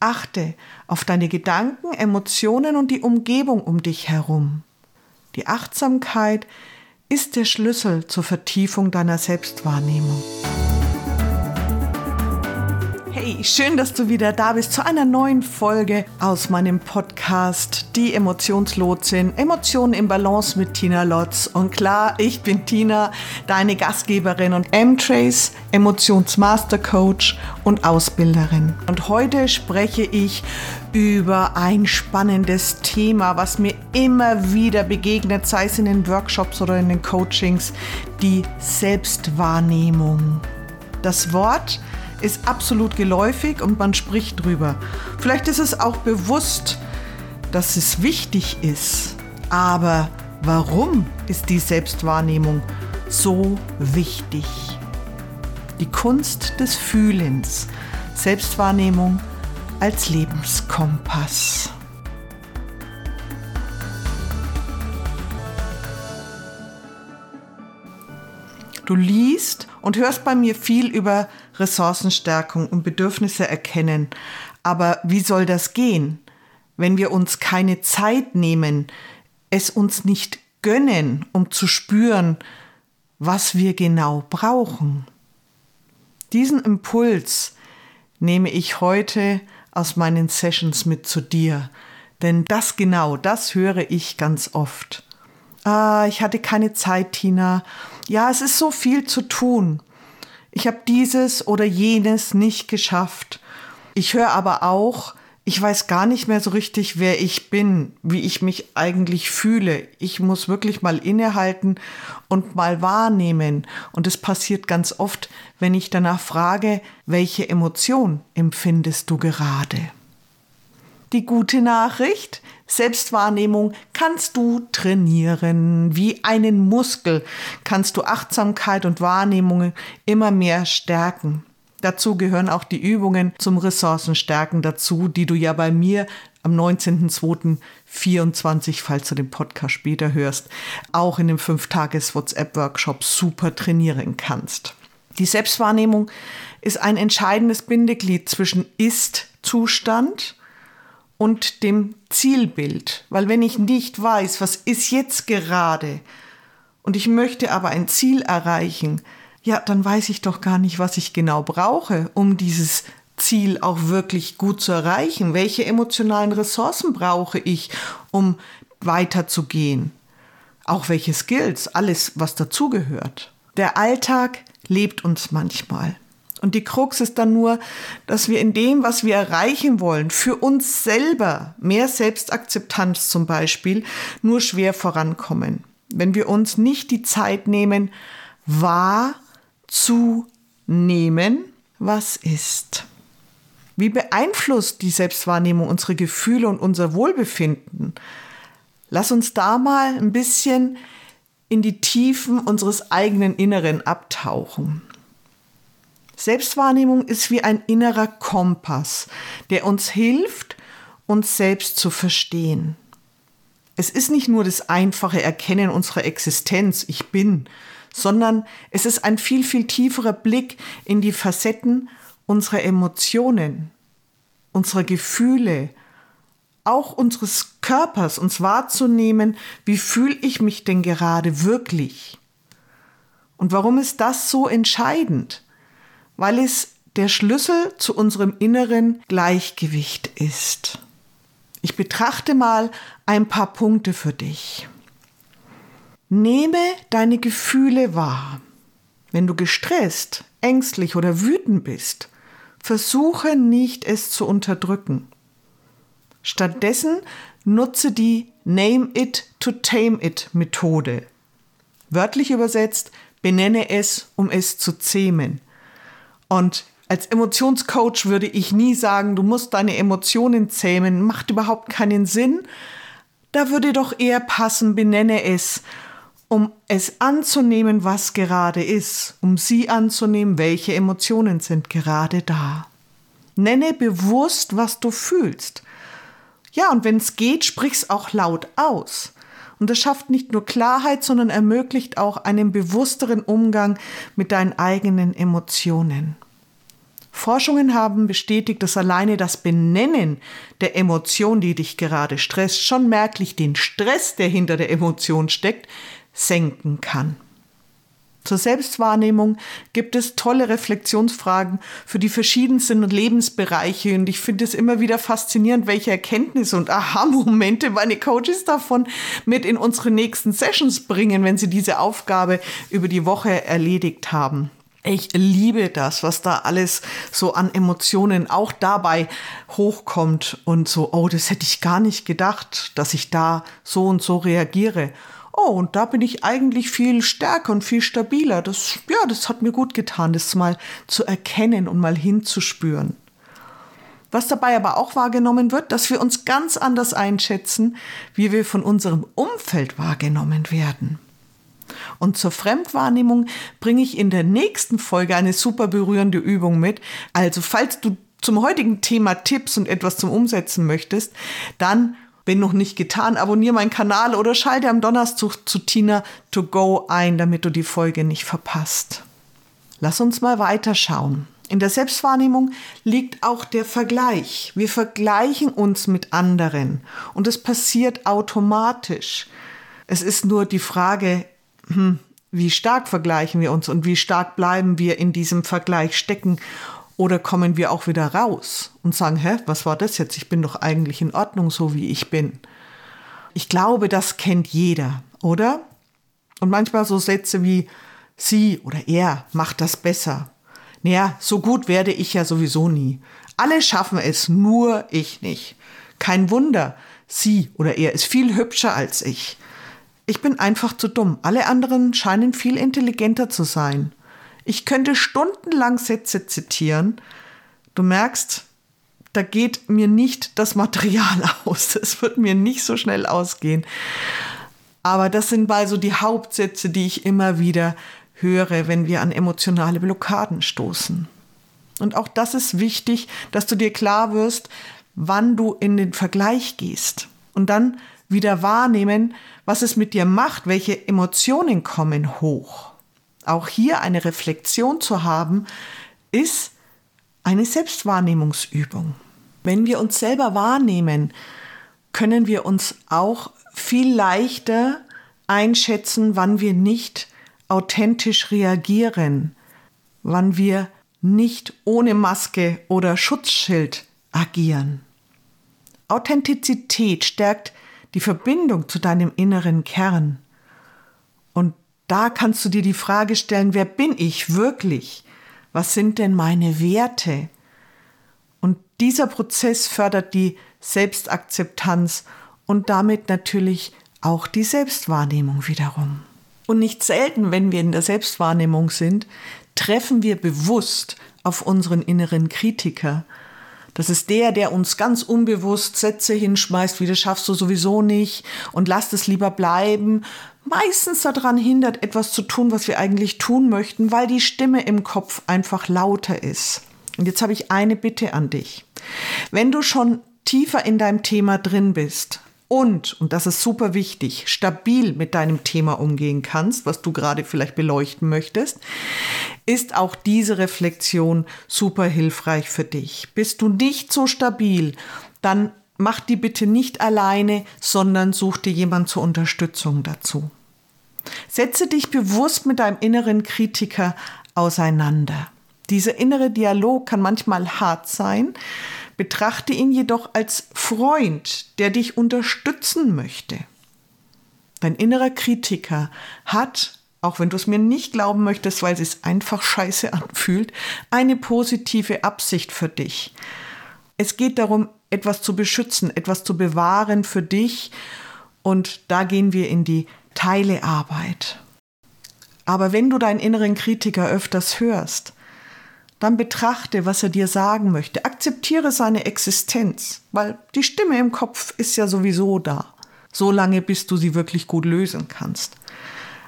Achte auf deine Gedanken, Emotionen und die Umgebung um dich herum. Die Achtsamkeit ist der Schlüssel zur Vertiefung deiner Selbstwahrnehmung. Hey, schön, dass du wieder da bist zu einer neuen Folge aus meinem Podcast Die Emotionslotsin. Emotionen im Balance mit Tina Lotz. Und klar, ich bin Tina, deine Gastgeberin und M-Trace, Emotionsmastercoach und Ausbilderin. Und heute spreche ich über ein spannendes Thema, was mir immer wieder begegnet, sei es in den Workshops oder in den Coachings, die Selbstwahrnehmung. Das Wort ist absolut geläufig und man spricht drüber. Vielleicht ist es auch bewusst, dass es wichtig ist. Aber warum ist die Selbstwahrnehmung so wichtig? Die Kunst des Fühlens. Selbstwahrnehmung als Lebenskompass. Du liest und hörst bei mir viel über Ressourcenstärkung und Bedürfnisse erkennen. Aber wie soll das gehen, wenn wir uns keine Zeit nehmen, es uns nicht gönnen, um zu spüren, was wir genau brauchen? Diesen Impuls nehme ich heute aus meinen Sessions mit zu dir. Denn das genau, das höre ich ganz oft. Ah, ich hatte keine Zeit, Tina. Ja, es ist so viel zu tun ich habe dieses oder jenes nicht geschafft. Ich höre aber auch, ich weiß gar nicht mehr so richtig, wer ich bin, wie ich mich eigentlich fühle. Ich muss wirklich mal innehalten und mal wahrnehmen. Und es passiert ganz oft, wenn ich danach frage, welche Emotion empfindest du gerade? Die gute Nachricht, Selbstwahrnehmung kannst du trainieren. Wie einen Muskel kannst du Achtsamkeit und Wahrnehmung immer mehr stärken. Dazu gehören auch die Übungen zum Ressourcenstärken dazu, die du ja bei mir am 19.02.24, falls du den Podcast später hörst, auch in dem 5-Tages-WhatsApp-Workshop super trainieren kannst. Die Selbstwahrnehmung ist ein entscheidendes Bindeglied zwischen Ist-Zustand und dem Zielbild. Weil wenn ich nicht weiß, was ist jetzt gerade und ich möchte aber ein Ziel erreichen, ja, dann weiß ich doch gar nicht, was ich genau brauche, um dieses Ziel auch wirklich gut zu erreichen. Welche emotionalen Ressourcen brauche ich, um weiterzugehen? Auch welche Skills, alles, was dazugehört. Der Alltag lebt uns manchmal. Und die Krux ist dann nur, dass wir in dem, was wir erreichen wollen, für uns selber, mehr Selbstakzeptanz zum Beispiel, nur schwer vorankommen. Wenn wir uns nicht die Zeit nehmen, wahrzunehmen, was ist. Wie beeinflusst die Selbstwahrnehmung unsere Gefühle und unser Wohlbefinden? Lass uns da mal ein bisschen in die Tiefen unseres eigenen Inneren abtauchen. Selbstwahrnehmung ist wie ein innerer Kompass, der uns hilft, uns selbst zu verstehen. Es ist nicht nur das einfache Erkennen unserer Existenz, ich bin, sondern es ist ein viel, viel tieferer Blick in die Facetten unserer Emotionen, unserer Gefühle, auch unseres Körpers, uns wahrzunehmen, wie fühle ich mich denn gerade wirklich? Und warum ist das so entscheidend? Weil es der Schlüssel zu unserem inneren Gleichgewicht ist. Ich betrachte mal ein paar Punkte für dich. Nehme deine Gefühle wahr. Wenn du gestresst, ängstlich oder wütend bist, versuche nicht es zu unterdrücken. Stattdessen nutze die Name it to tame it Methode. Wörtlich übersetzt, benenne es, um es zu zähmen. Und als Emotionscoach würde ich nie sagen, du musst deine Emotionen zähmen, macht überhaupt keinen Sinn. Da würde doch eher passen, benenne es, um es anzunehmen, was gerade ist, um sie anzunehmen, welche Emotionen sind gerade da. Nenne bewusst, was du fühlst. Ja, und wenn es geht, sprich's auch laut aus. Und das schafft nicht nur Klarheit, sondern ermöglicht auch einen bewussteren Umgang mit deinen eigenen Emotionen. Forschungen haben bestätigt, dass alleine das Benennen der Emotion, die dich gerade stresst, schon merklich den Stress, der hinter der Emotion steckt, senken kann. Zur Selbstwahrnehmung gibt es tolle Reflexionsfragen für die verschiedensten Lebensbereiche und ich finde es immer wieder faszinierend, welche Erkenntnisse und Aha-Momente meine Coaches davon mit in unsere nächsten Sessions bringen, wenn sie diese Aufgabe über die Woche erledigt haben. Ich liebe das, was da alles so an Emotionen auch dabei hochkommt und so, oh, das hätte ich gar nicht gedacht, dass ich da so und so reagiere. Oh, und da bin ich eigentlich viel stärker und viel stabiler. Das, ja, das hat mir gut getan, das mal zu erkennen und mal hinzuspüren. Was dabei aber auch wahrgenommen wird, dass wir uns ganz anders einschätzen, wie wir von unserem Umfeld wahrgenommen werden. Und zur Fremdwahrnehmung bringe ich in der nächsten Folge eine super berührende Übung mit. Also falls du zum heutigen Thema Tipps und etwas zum Umsetzen möchtest, dann, wenn noch nicht getan, abonniere meinen Kanal oder schalte am Donnerstag zu Tina to go ein, damit du die Folge nicht verpasst. Lass uns mal weiterschauen. In der Selbstwahrnehmung liegt auch der Vergleich. Wir vergleichen uns mit anderen und es passiert automatisch. Es ist nur die Frage, hm, wie stark vergleichen wir uns und wie stark bleiben wir in diesem Vergleich stecken oder kommen wir auch wieder raus und sagen, hä, was war das jetzt? Ich bin doch eigentlich in Ordnung, so wie ich bin. Ich glaube, das kennt jeder, oder? Und manchmal so Sätze wie sie oder er macht das besser. Naja, so gut werde ich ja sowieso nie. Alle schaffen es, nur ich nicht. Kein Wunder, sie oder er ist viel hübscher als ich. Ich bin einfach zu dumm. Alle anderen scheinen viel intelligenter zu sein. Ich könnte stundenlang Sätze zitieren. Du merkst, da geht mir nicht das Material aus. Das wird mir nicht so schnell ausgehen. Aber das sind mal so die Hauptsätze, die ich immer wieder höre, wenn wir an emotionale Blockaden stoßen. Und auch das ist wichtig, dass du dir klar wirst, wann du in den Vergleich gehst. Und dann wieder wahrnehmen, was es mit dir macht, welche Emotionen kommen hoch. Auch hier eine Reflexion zu haben, ist eine Selbstwahrnehmungsübung. Wenn wir uns selber wahrnehmen, können wir uns auch viel leichter einschätzen, wann wir nicht authentisch reagieren, wann wir nicht ohne Maske oder Schutzschild agieren. Authentizität stärkt die Verbindung zu deinem inneren Kern. Da kannst du dir die Frage stellen, wer bin ich wirklich? Was sind denn meine Werte? Und dieser Prozess fördert die Selbstakzeptanz und damit natürlich auch die Selbstwahrnehmung wiederum. Und nicht selten, wenn wir in der Selbstwahrnehmung sind, treffen wir bewusst auf unseren inneren Kritiker, das ist der, der uns ganz unbewusst Sätze hinschmeißt, wie das schaffst du sowieso nicht und lass es lieber bleiben. Meistens daran hindert, etwas zu tun, was wir eigentlich tun möchten, weil die Stimme im Kopf einfach lauter ist. Und jetzt habe ich eine Bitte an dich. Wenn du schon tiefer in deinem Thema drin bist, und, und das ist super wichtig, stabil mit deinem Thema umgehen kannst, was du gerade vielleicht beleuchten möchtest, ist auch diese Reflexion super hilfreich für dich. Bist du nicht so stabil, dann mach die bitte nicht alleine, sondern such dir jemand zur Unterstützung dazu. Setze dich bewusst mit deinem inneren Kritiker auseinander. Dieser innere Dialog kann manchmal hart sein, Betrachte ihn jedoch als Freund, der dich unterstützen möchte. Dein innerer Kritiker hat, auch wenn du es mir nicht glauben möchtest, weil es einfach scheiße anfühlt, eine positive Absicht für dich. Es geht darum, etwas zu beschützen, etwas zu bewahren für dich und da gehen wir in die Teilearbeit. Aber wenn du deinen inneren Kritiker öfters hörst, dann betrachte, was er dir sagen möchte. Akzeptiere seine Existenz, weil die Stimme im Kopf ist ja sowieso da, solange bis du sie wirklich gut lösen kannst.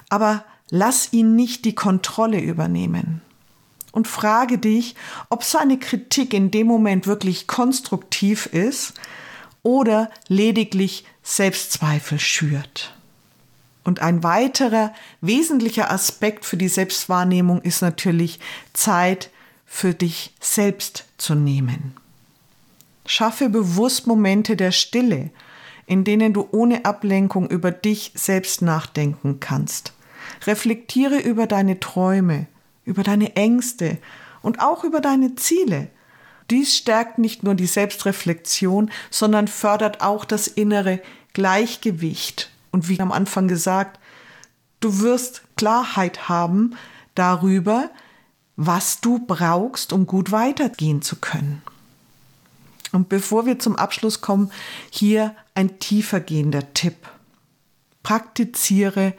Aber lass ihn nicht die Kontrolle übernehmen. Und frage dich, ob seine Kritik in dem Moment wirklich konstruktiv ist oder lediglich Selbstzweifel schürt. Und ein weiterer wesentlicher Aspekt für die Selbstwahrnehmung ist natürlich Zeit für dich selbst zu nehmen. Schaffe bewusst Momente der Stille, in denen du ohne Ablenkung über dich selbst nachdenken kannst. Reflektiere über deine Träume, über deine Ängste und auch über deine Ziele. Dies stärkt nicht nur die Selbstreflexion, sondern fördert auch das innere Gleichgewicht. Und wie am Anfang gesagt, du wirst Klarheit haben darüber, was du brauchst, um gut weitergehen zu können. Und bevor wir zum Abschluss kommen, hier ein tiefergehender Tipp. Praktiziere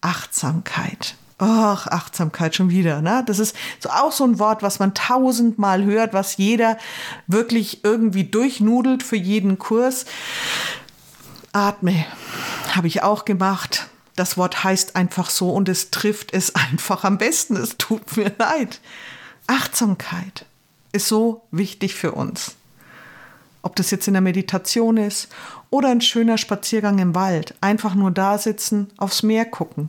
Achtsamkeit. Ach, Achtsamkeit schon wieder. Ne? Das ist so auch so ein Wort, was man tausendmal hört, was jeder wirklich irgendwie durchnudelt für jeden Kurs. Atme, habe ich auch gemacht. Das Wort heißt einfach so und es trifft es einfach am besten. Es tut mir leid. Achtsamkeit ist so wichtig für uns. Ob das jetzt in der Meditation ist oder ein schöner Spaziergang im Wald, einfach nur da sitzen, aufs Meer gucken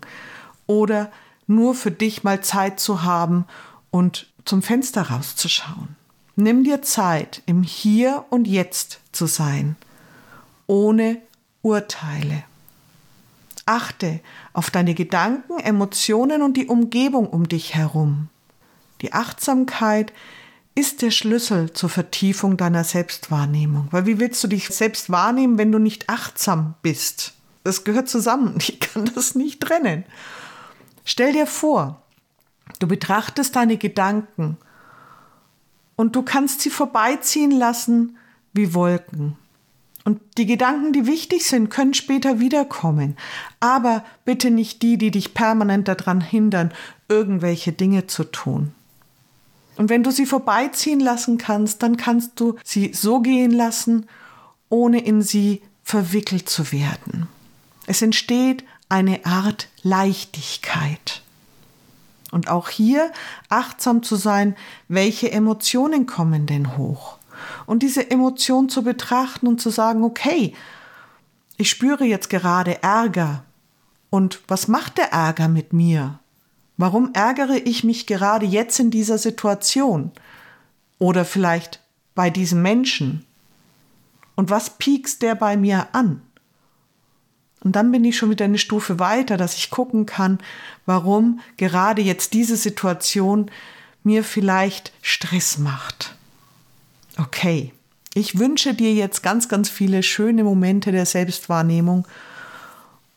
oder nur für dich mal Zeit zu haben und zum Fenster rauszuschauen. Nimm dir Zeit, im Hier und Jetzt zu sein, ohne Urteile. Achte auf deine Gedanken, Emotionen und die Umgebung um dich herum. Die Achtsamkeit ist der Schlüssel zur Vertiefung deiner Selbstwahrnehmung. Weil wie willst du dich selbst wahrnehmen, wenn du nicht achtsam bist? Das gehört zusammen. Ich kann das nicht trennen. Stell dir vor, du betrachtest deine Gedanken und du kannst sie vorbeiziehen lassen wie Wolken. Und die Gedanken, die wichtig sind, können später wiederkommen. Aber bitte nicht die, die dich permanent daran hindern, irgendwelche Dinge zu tun. Und wenn du sie vorbeiziehen lassen kannst, dann kannst du sie so gehen lassen, ohne in sie verwickelt zu werden. Es entsteht eine Art Leichtigkeit. Und auch hier achtsam zu sein, welche Emotionen kommen denn hoch? Und diese Emotion zu betrachten und zu sagen, okay, ich spüre jetzt gerade Ärger. Und was macht der Ärger mit mir? Warum ärgere ich mich gerade jetzt in dieser Situation? Oder vielleicht bei diesem Menschen? Und was piekst der bei mir an? Und dann bin ich schon wieder eine Stufe weiter, dass ich gucken kann, warum gerade jetzt diese Situation mir vielleicht Stress macht. Okay, ich wünsche dir jetzt ganz, ganz viele schöne Momente der Selbstwahrnehmung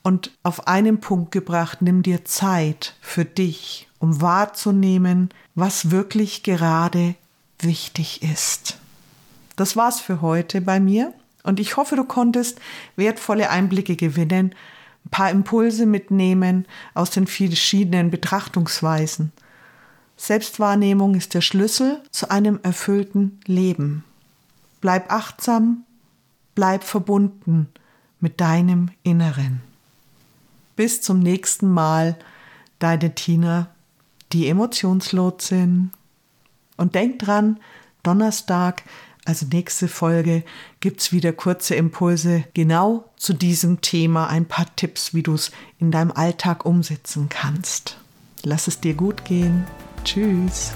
und auf einen Punkt gebracht, nimm dir Zeit für dich, um wahrzunehmen, was wirklich gerade wichtig ist. Das war's für heute bei mir und ich hoffe, du konntest wertvolle Einblicke gewinnen, ein paar Impulse mitnehmen aus den verschiedenen Betrachtungsweisen. Selbstwahrnehmung ist der Schlüssel zu einem erfüllten Leben. Bleib achtsam, bleib verbunden mit deinem Inneren. Bis zum nächsten Mal, deine Tina, die Emotionslotsin. Und denk dran, Donnerstag, also nächste Folge, gibt's wieder kurze Impulse genau zu diesem Thema, ein paar Tipps, wie du es in deinem Alltag umsetzen kannst. Lass es dir gut gehen. Tschüss.